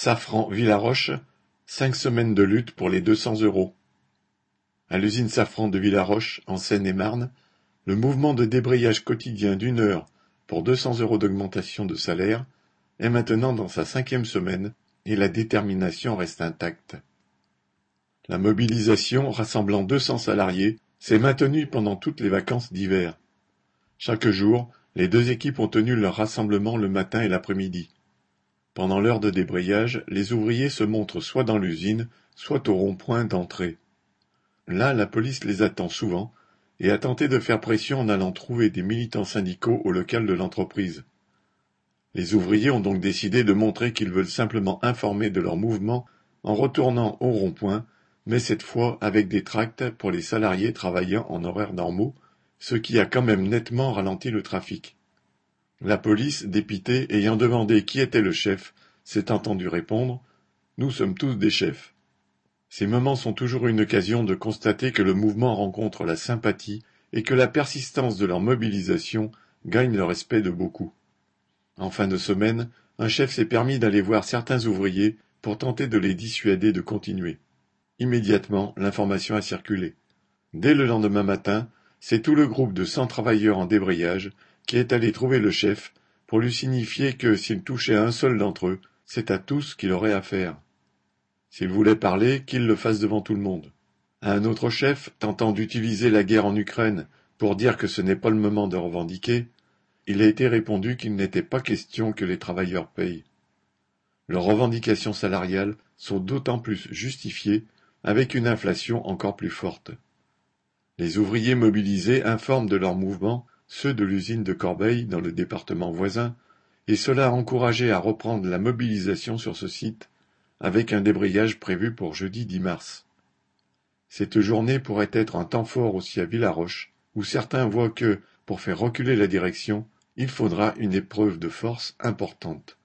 Safran Villaroche, cinq semaines de lutte pour les deux cents euros. À l'usine Safran de Villaroche, en Seine-et-Marne, le mouvement de débrayage quotidien d'une heure pour deux cents euros d'augmentation de salaire est maintenant dans sa cinquième semaine et la détermination reste intacte. La mobilisation, rassemblant deux cents salariés, s'est maintenue pendant toutes les vacances d'hiver. Chaque jour, les deux équipes ont tenu leur rassemblement le matin et l'après-midi. Pendant l'heure de débrayage, les ouvriers se montrent soit dans l'usine, soit au rond-point d'entrée. Là, la police les attend souvent et a tenté de faire pression en allant trouver des militants syndicaux au local de l'entreprise. Les ouvriers ont donc décidé de montrer qu'ils veulent simplement informer de leur mouvement en retournant au rond-point, mais cette fois avec des tracts pour les salariés travaillant en horaires normaux, ce qui a quand même nettement ralenti le trafic. La police, dépitée, ayant demandé qui était le chef, s'est entendu répondre Nous sommes tous des chefs. Ces moments sont toujours une occasion de constater que le mouvement rencontre la sympathie et que la persistance de leur mobilisation gagne le respect de beaucoup. En fin de semaine, un chef s'est permis d'aller voir certains ouvriers pour tenter de les dissuader de continuer. Immédiatement, l'information a circulé. Dès le lendemain matin, c'est tout le groupe de cent travailleurs en débrayage qui est allé trouver le chef pour lui signifier que s'il touchait un seul d'entre eux, c'est à tous qu'il aurait affaire. S'il voulait parler, qu'il le fasse devant tout le monde. À un autre chef, tentant d'utiliser la guerre en Ukraine pour dire que ce n'est pas le moment de revendiquer, il a été répondu qu'il n'était pas question que les travailleurs payent. Leurs revendications salariales sont d'autant plus justifiées avec une inflation encore plus forte. Les ouvriers mobilisés informent de leur mouvement ceux de l'usine de Corbeil dans le département voisin, et cela a encouragé à reprendre la mobilisation sur ce site, avec un débrayage prévu pour jeudi 10 mars. Cette journée pourrait être un temps fort aussi à Villaroche, où certains voient que, pour faire reculer la direction, il faudra une épreuve de force importante.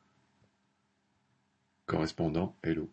Correspondant Hello.